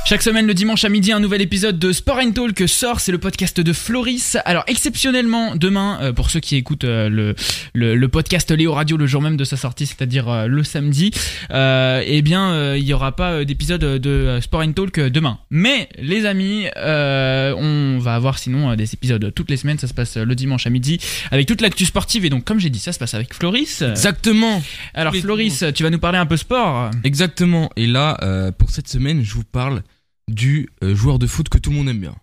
Chaque semaine, le dimanche à midi, un nouvel épisode de Sport and Talk sort. C'est le podcast de Floris. Alors, exceptionnellement, demain, euh, pour ceux qui écoutent euh, le, le, le podcast Léo Radio le jour même de sa sortie, c'est-à-dire euh, le samedi, eh bien, il y aura pas d'épisode de Sport and Talk demain. Mais, les amis, on va avoir sinon des épisodes toutes les semaines. Ça se passe le dimanche à midi avec toute l'actu sportive. Et donc, comme j'ai dit, ça se passe avec Floris. Exactement. Alors, Floris, tu vas nous parler un peu sport. Exactement. Et là, pour cette semaine, je vous parle du euh, joueur de foot que tout le monde aime bien.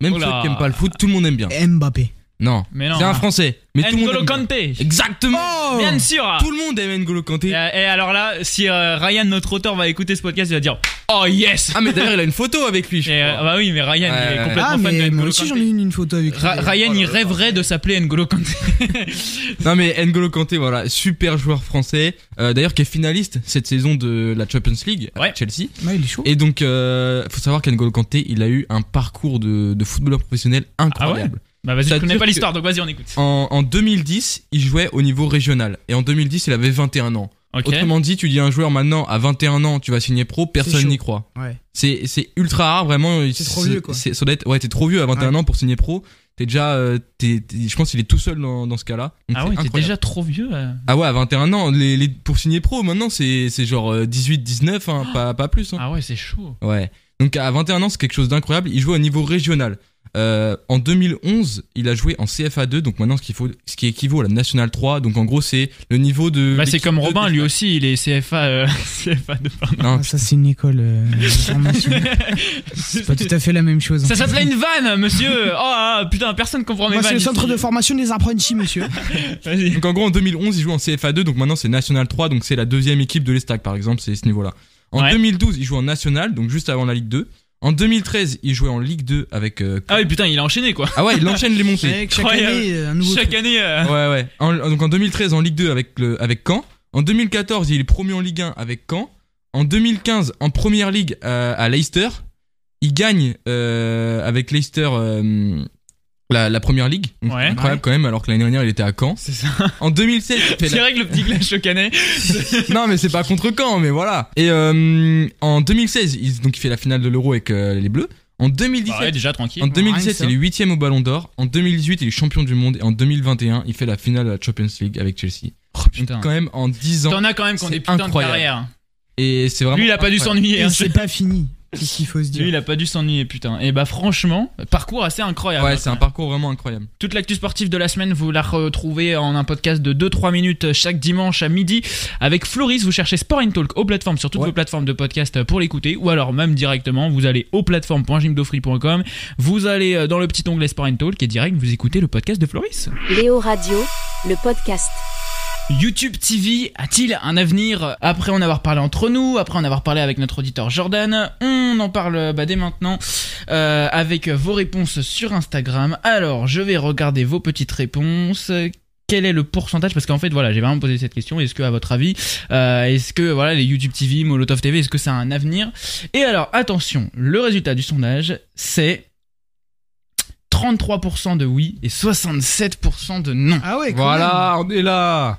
Même Oh ceux qui aiment pas le foot, tout le monde aime bien. Mbappé. Non. Mais non. C'est un français. Mais tout le monde N'Golo aime bien. Kanté. Exactement. Oh Bien sûr. Tout le monde aime N'Golo Kanté. Et, et alors là, si euh, Ryan, notre auteur, va écouter ce podcast, il va dire Oh yes Ah mais d'ailleurs il a une photo avec lui. je Et, euh, crois. Bah oui, mais Ryan, il est Ouais, complètement Ah, fan de mais moi N'Golo aussi j'en Kanté. ai une, une photo avec lui. Ra- Ryan, il rêverait de s'appeler N'Golo Kanté. Non mais N'Golo Kanté voilà super joueur français. Euh, d'ailleurs qui est finaliste cette saison de la Champions League Ouais. avec Chelsea. Ouais, il est chaud. Et donc euh, faut savoir qu'N'Golo Kanté il a eu un parcours de, de footballeur professionnel incroyable. Bah vas-y, Ça je connais pas l'histoire, donc vas-y, on écoute. En, en 2010 il jouait au niveau régional et en 2010 il avait 21 ans. Autrement dit tu dis à un joueur maintenant à 21 ans tu vas signer pro personne n'y croit. Ouais. C'est c'est ultra rare vraiment. C'est trop vieux, quoi. ça doit être- ouais t'es trop vieux à 21 Ouais. ans pour signer pro. T'es déjà euh, je pense qu'il est tout seul dans, dans ce cas-là. Ah ouais, t'es déjà trop vieux. euh. Ah ouais, à 21 ans, les, les, pour signer pro, maintenant, c'est c'est genre euh, 18, 19, hein, pas, pas plus. Hein. Ah ouais, c'est chaud. Ouais. Donc à 21 ans, c'est quelque chose d'incroyable. Il joue au niveau régional. Euh, en 2011, il a joué en CFA2, donc maintenant ce, qu'il faut, ce qui équivaut à la National 3. Donc en gros, c'est le niveau de. Bah c'est comme Robin, lui aussi, il est CFA, euh, CFA de pardon. Non, Ah, ça, c'est une école euh. C'est pas tout à fait la même chose. Ça s'appelait une vanne, monsieur. Oh ah, putain, personne comprend mes Moi, c'est le centre ici. de formation des apprentis, monsieur. Vas-y. Donc en gros, en 2011, il joue en CFA2, donc maintenant c'est National 3, donc c'est la deuxième équipe de l'Estac, par exemple, c'est ce niveau-là. En Ouais. 2012, il joue en National, donc juste avant la Ligue 2. En 2013, il jouait en Ligue 2 avec. euh, Ah oui, putain, il a enchaîné quoi. Ah ouais, il enchaîne les montées. Chaque Incroyable. année, euh, un nouveau Chaque truc. année. euh, Ouais, ouais. En- donc en 2013, en Ligue 2 avec, le, avec Caen. En 2014, il est promu en Ligue 1 avec Caen. En 2015, en Première Ligue euh, à Leicester. Il gagne euh, avec Leicester euh, la, la Première Ligue. Donc, Ouais. Incroyable quand même, alors que l'année dernière, il était à Caen. C'est ça. En 2016, il fait C'est la- vrai que le petit clash au canet. Non, mais c'est pas contre Caen, mais voilà. Et euh, en 2016, il, donc il fait la finale de l'Euro avec euh, les Bleus. En 2017, Bah ouais, déjà tranquille. en rien 2017, que ça. il est huitième au Ballon d'Or. En 2018, il est champion du monde. Et en 2021, il fait la finale de la Champions League avec Chelsea. Oh, Donc, putain. quand même, en 10 ans. T'en as quand même qui ont c'est des putains de incroyable. carrières. Et c'est vraiment. Lui, il a pas dû incroyable. s'ennuyer. Et hein. c'est pas fini. C'est ce qu'il faut se Lui, dire. il a pas dû s'ennuyer, putain. Et bah, franchement, parcours assez incroyable. Ouais, c'est un parcours vraiment incroyable. Toute l'actu sportive de la semaine, vous la retrouvez en un podcast de 2-3 minutes chaque dimanche à midi avec Floris. Vous cherchez Sport and Talk aux plateformes, sur toutes Ouais. vos plateformes de podcast pour l'écouter, ou alors même directement, vous allez aux plateformes.jimdofree.com, vous allez euh, dans le petit onglet Sport and Talk et direct, vous écoutez le podcast de Floris. Léo Radio, le podcast. YouTube TV a-t-il un avenir Après en avoir parlé entre nous, après en avoir parlé avec notre auditeur Jordan, on en parle bah, dès maintenant euh, avec vos réponses sur Instagram. Alors, je vais regarder vos petites réponses. Quel est le pourcentage? Parce qu'en fait, voilà, j'ai vraiment posé cette question. Est-ce que, à votre avis, euh, est-ce que voilà les YouTube TV, Molotov TV, est-ce que ça a un avenir? Et alors, attention, le résultat du sondage, c'est 33% de oui et 67% de non. Ah ouais, quand Voilà, on est là.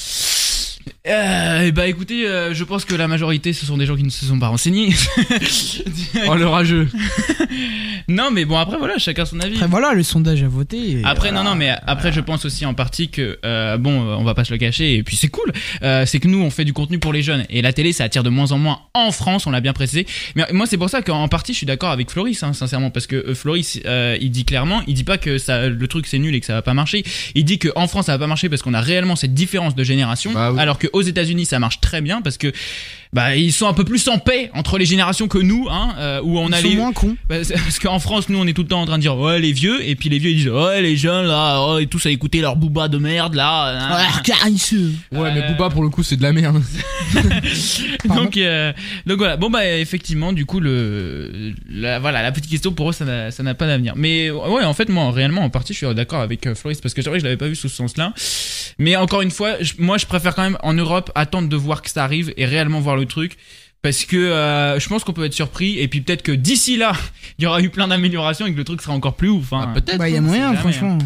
Et bah écoutez, euh, je pense que la majorité ce sont des gens qui ne se sont pas renseignés. Oh, le rageux. non mais bon après voilà, chacun son avis. Après, voilà, le sondage a voté. et Après voilà. non non mais après je pense aussi en partie que euh, bon on va pas se le cacher et puis c'est cool euh, c'est que nous on fait du contenu pour les jeunes et la télé ça attire de moins en moins en France on l'a bien précisé mais moi c'est pour ça qu'en partie je suis d'accord avec Floris hein, sincèrement parce que euh, Floris euh, il dit clairement il dit pas que ça le truc c'est nul et que ça va pas marcher il dit que en France ça va pas marcher parce qu'on a réellement cette différence de génération Bah oui. alors que aux États-Unis ça marche très bien parce que bah ils sont un peu plus en paix entre les générations que nous hein euh, où on Ils a sont les moins cons. bah, parce qu'en France, nous, on est tout le temps en train de dire ouais les vieux, et puis les vieux ils disent ouais les jeunes là, oh, et tous à écouter leur booba de merde là. hein. Ouais. Ouais, mais Euh, Booba, pour le coup, c'est de la merde. Donc euh, donc voilà. Bon bah effectivement, du coup le la, voilà la petite question pour eux ça n'a ça n'a pas d'avenir. Mais ouais en fait moi réellement en partie je suis d'accord avec euh, Floris parce que c'est vrai que je l'avais pas vu sous ce sens-là. Mais encore une fois, je- moi je préfère quand même en Europe attendre de voir que ça arrive et réellement voir le truc. Parce que euh, je pense qu'on peut être surpris et puis peut-être que d'ici là il y aura eu plein d'améliorations et que le truc sera encore plus ouf. hein. Ah, peut-être. Bah, il y a sait moyen, jamais, franchement.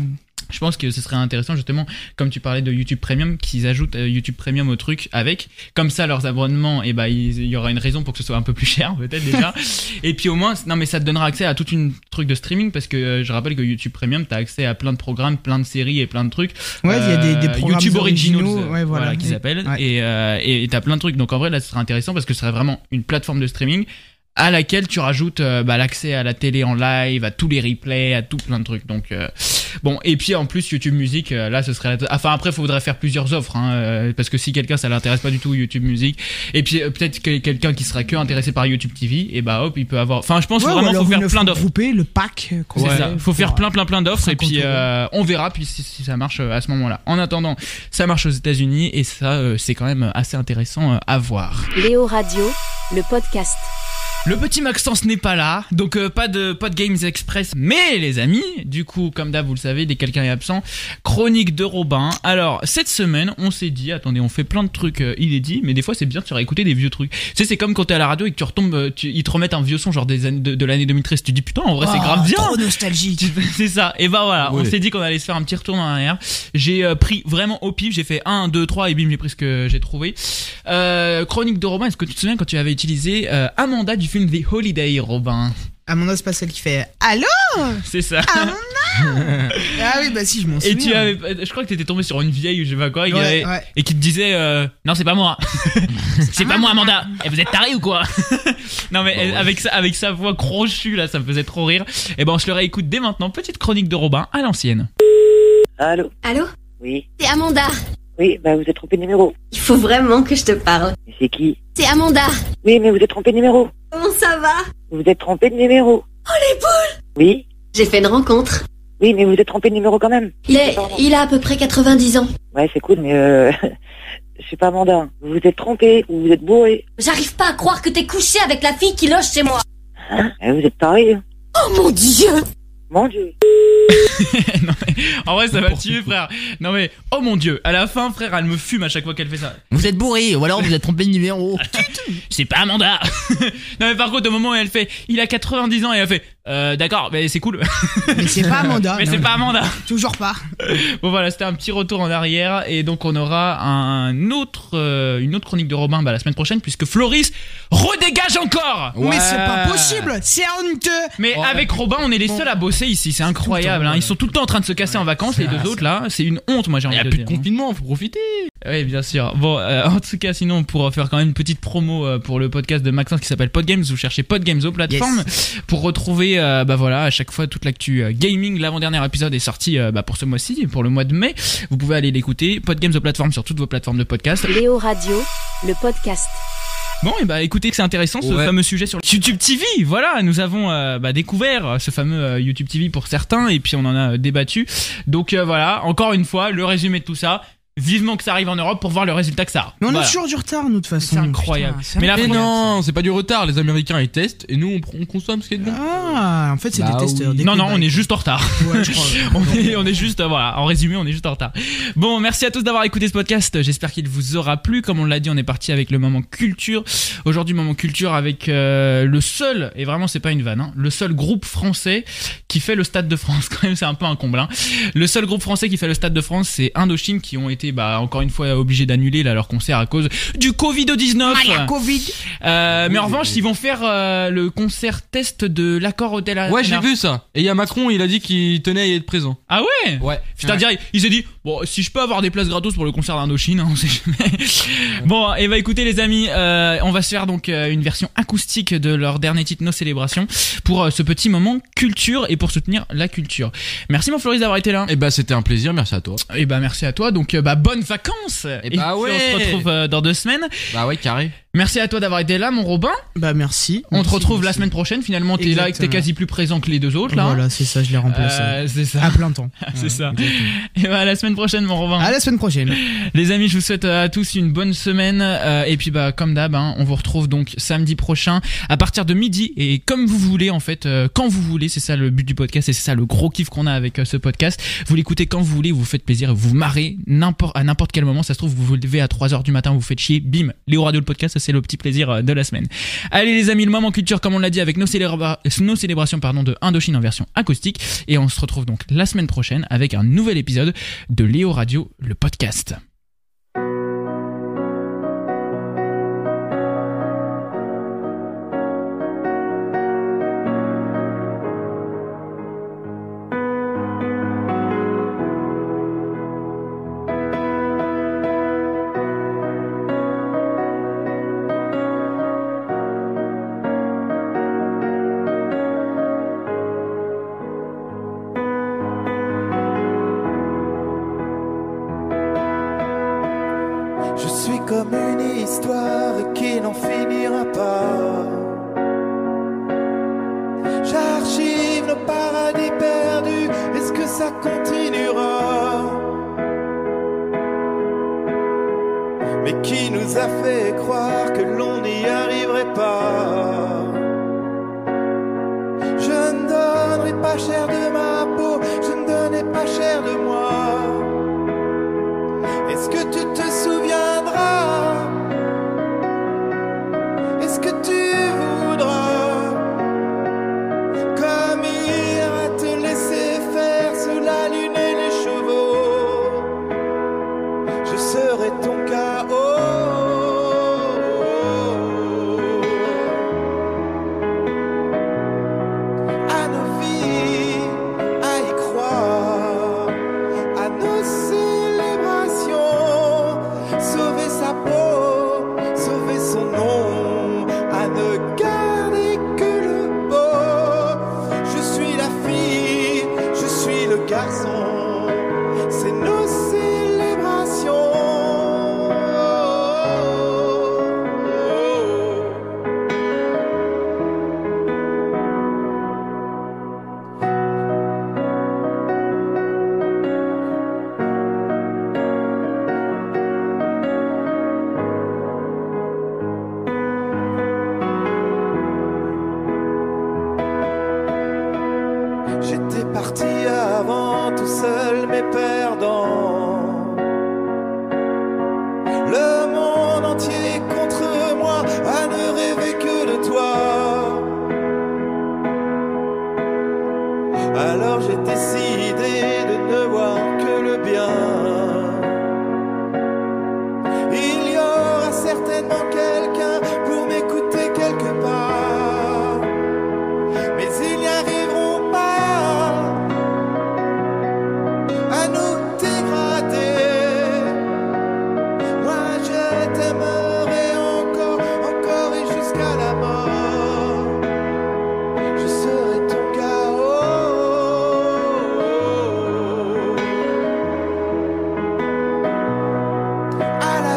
Je pense que ce serait intéressant justement, comme tu parlais de YouTube Premium, qu'ils ajoutent euh, YouTube Premium au truc avec. Comme ça, leurs abonnements, et bah, il il y aura une raison pour que ce soit un peu plus cher peut-être déjà. et puis au moins, non mais ça te donnera accès à toute une truc de streaming parce que euh, je rappelle que YouTube Premium, t'as accès à plein de programmes, plein de séries et plein de trucs. Ouais, il y a des, des Euh, programmes YouTube Originals, originaux, ouais, voilà, voilà, qu'ils appellent. ouais. Et euh, t'as plein de trucs. Donc en vrai, là, ce serait intéressant parce que ce serait vraiment une plateforme de streaming à laquelle tu rajoutes euh, bah, l'accès à la télé en live, à tous les replays, à tout plein de trucs. Donc euh, bon, et puis en plus YouTube Music, euh, là ce serait, la- enfin après faudrait faire plusieurs offres, hein, euh, parce que si quelqu'un ça l'intéresse pas du tout YouTube Music, et puis euh, peut-être que quelqu'un qui serait que intéressé par YouTube TV, et bah hop il peut avoir, enfin je pense Ouais, vraiment faut faire plein offre d'offres. groupée, le pack. C'est ça. Faut faire plein, plein, plein d'offres et 50 puis euh, on verra puis si, si ça marche à ce moment-là. En attendant, ça marche aux États-Unis et ça, euh, c'est quand même assez intéressant euh, à voir. Léo Radio, le podcast. Le petit Maxence n'est pas là, donc euh, pas de pas de Games Express. Mais les amis, du coup, comme d'hab, vous le savez, dès que quelqu'un est absent, chronique de Robin. Alors cette semaine, on s'est dit, attendez, on fait plein de trucs euh, inédits, mais des fois c'est bien de se réécouter des vieux trucs. Tu sais, c'est comme quand t'es à la radio et que tu retombes, euh, tu, ils te remettent un vieux son genre des années de, de l'année 2013. Tu te dis putain, en vrai c'est Ah, grave bien. Trop nostalgique. C'est ça. Et bah voilà, on s'est dit qu'on allait se faire un petit retour en arrière. J'ai euh, pris vraiment au pif, j'ai fait 1, 2, 3 et bim, j'ai pris ce que j'ai trouvé. Euh, chronique de Robin, est-ce que tu te souviens quand tu avais utilisé euh, Amanda du film The Holiday, Robin Amanda, c'est pas celle qui fait Allô? C'est ça. Ah oui, bah si, je m'en souviens. Et tu avais, je crois que t'étais tombé sur une vieille ou je sais pas quoi, et, qui Ouais, avait- ouais. et qui te disait euh, non c'est pas moi, c'est pas moi Amanda. Et vous êtes taré ou quoi? Non mais elle- avec sa, avec sa voix crochue là, ça me faisait trop rire. Et ben on se le réécoute dès maintenant. Petite chronique de Robin à l'ancienne. Allô? Allô? Oui, C'est Amanda. oui, bah vous êtes trompé de numéro. Il faut vraiment que je te parle. C'est qui? C'est Amanda. Oui, mais vous êtes trompé de numéro. Comment ça va? Vous êtes trompé de numéro. Oh les poules Oui, J'ai fait une rencontre. oui, mais vous êtes trompé de numéro quand même. Il, est, il a à peu près 90 ans. Ouais, c'est cool, mais euh, je suis pas Amanda. Vous vous êtes trompé ou vous êtes bourré. J'arrive pas à croire que t'es couché avec la fille qui loge chez moi. Hein? Eh, Vous êtes taré. hein. Oh mon dieu Mon Dieu. non mais en vrai ça va tuer frère. Non mais oh mon dieu, à la fin frère elle me fume à chaque fois qu'elle fait ça. Vous êtes bourré, ou alors vous êtes trompé de numéro. C'est pas Amanda. non mais par contre au moment où elle fait il a 90 ans et elle fait euh, d'accord mais c'est cool. Mais c'est pas Amanda. mais c'est pas Amanda. Toujours pas. Bon voilà c'était un petit retour en arrière et donc on aura un autre euh, une autre chronique de Robin bah, la semaine prochaine puisque Floris redégage encore. Mais c'est pas possible. C'est honteux. Mais avec Robin, on est les seuls à bosser ici, c'est incroyable. hein. Ils sont tout le temps en train de se casser en vacances, les deux autres là, c'est une honte, moi j'ai Il envie y a de plus de dire. hein. confinement, faut profiter. Oui, bien sûr. Bon, euh, en tout cas, sinon, pour faire quand même une petite promo euh, pour le podcast de Maxence qui s'appelle Podgames, vous cherchez Podgames aux plateformes pour retrouver, euh, bah voilà, à chaque fois toute l'actu euh, gaming. L'avant-dernier épisode est sorti euh, bah, pour ce mois-ci, pour le mois de mai. Vous pouvez aller l'écouter. Podgames aux plateformes sur toutes vos plateformes de podcast. Léo Radio, le podcast. Bon, et bah écoutez que c'est intéressant ce Ouais. fameux sujet sur YouTube TV. Voilà, nous avons euh, bah, découvert ce fameux euh, YouTube TV pour certains et puis on en a euh, débattu. Donc euh, voilà, encore une fois, le résumé de tout ça. Vivement que ça arrive en Europe pour voir le résultat que ça a. Mais on Voilà. a toujours du retard, nous, de toute façon. C'est incroyable. Putain, Mais la Mais non, c'est pas du retard. Les Américains ils testent et nous on, on consomme ce qui est bon. Ah, en fait, c'est Bah des testeurs. oui. des Non, non, on est juste en retard. Ouais, je crois. on, est, on est juste, voilà, en résumé, on est juste en retard. Bon, merci à tous d'avoir écouté ce podcast. J'espère qu'il vous aura plu. Comme on l'a dit, on est parti avec le moment culture. Aujourd'hui, moment culture avec euh, le seul, et vraiment, c'est pas une vanne, hein, le seul groupe français qui fait le Stade de France. Quand même, c'est un peu un comble. hein. Le seul groupe français qui fait le Stade de France, c'est Indochine qui ont été, bah, encore une fois, obligés d'annuler là, leur concert à cause du Covid-19. Maria Covid. Euh, mais en Oui, revanche, oui. ils vont faire euh, le concert test de l'accord hôtel. Ouais, j'ai vu ça. Et il y a Macron, il a dit qu'il tenait à y être présent. Ah ouais? Ouais. Putain, dire, il s'est dit, bon, si je peux avoir des places gratos pour le concert d'Indochine, hein, on sait jamais. bon, et bah écoutez les amis, euh, on va se faire donc euh, une version acoustique de leur dernier titre, Nos Célébrations, pour euh, ce petit moment culture et pour soutenir la culture. Merci mon Floris d'avoir été là. Et bah c'était un plaisir, merci à toi. Et bah merci à toi, donc euh, bah bonnes vacances. Et bah ouais. on se retrouve dans deux semaines. Bah ouais, carré. Merci à toi d'avoir été là, mon Robin. Bah, merci. On te Merci, retrouve la semaine prochaine. Finalement, t'es là, t'es Exactement. quasi plus présent que les deux autres là. Voilà, c'est ça, je l'ai remplacé. Euh, c'est ça. À plein temps. C'est ça. Et bah à la semaine prochaine, mon Robin. À la semaine prochaine. Les amis, je vous souhaite euh, à tous une bonne semaine euh, et puis bah comme d'hab, hein, on vous retrouve donc samedi prochain à partir de midi et comme vous voulez en fait, euh, quand vous voulez, c'est ça le but du podcast et c'est ça le gros kiff qu'on a avec ce podcast. Vous l'écoutez quand vous voulez, vous vous faites plaisir, et vous vous marrez n'importe à n'importe quel moment. Ça se trouve vous vous levez à 3h du matin, vous vous faites chier, bim, Léo Radio le podcast, ça c'est le petit plaisir euh, de la semaine. Allez les amis, le moment culture comme on l'a dit avec nos, célébrations pardon, de Indochine en version acoustique et on se retrouve donc la semaine prochaine avec un nouvel épisode de Léo Radio, le podcast. est-ce que ça continuera? Mais qui nous a fait croire que l'on n'y arriverait pas? Je ne donnerai pas cher de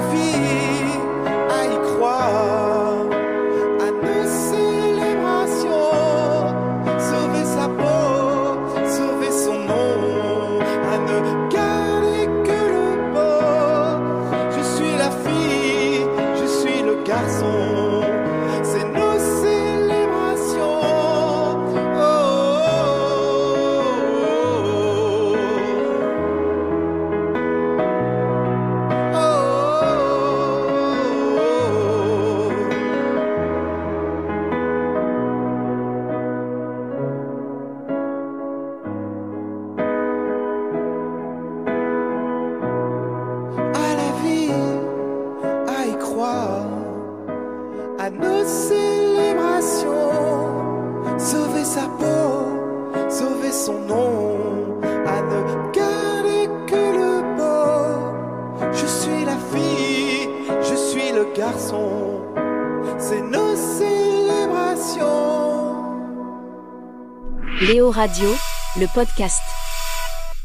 vie à y croire. Radio, le podcast.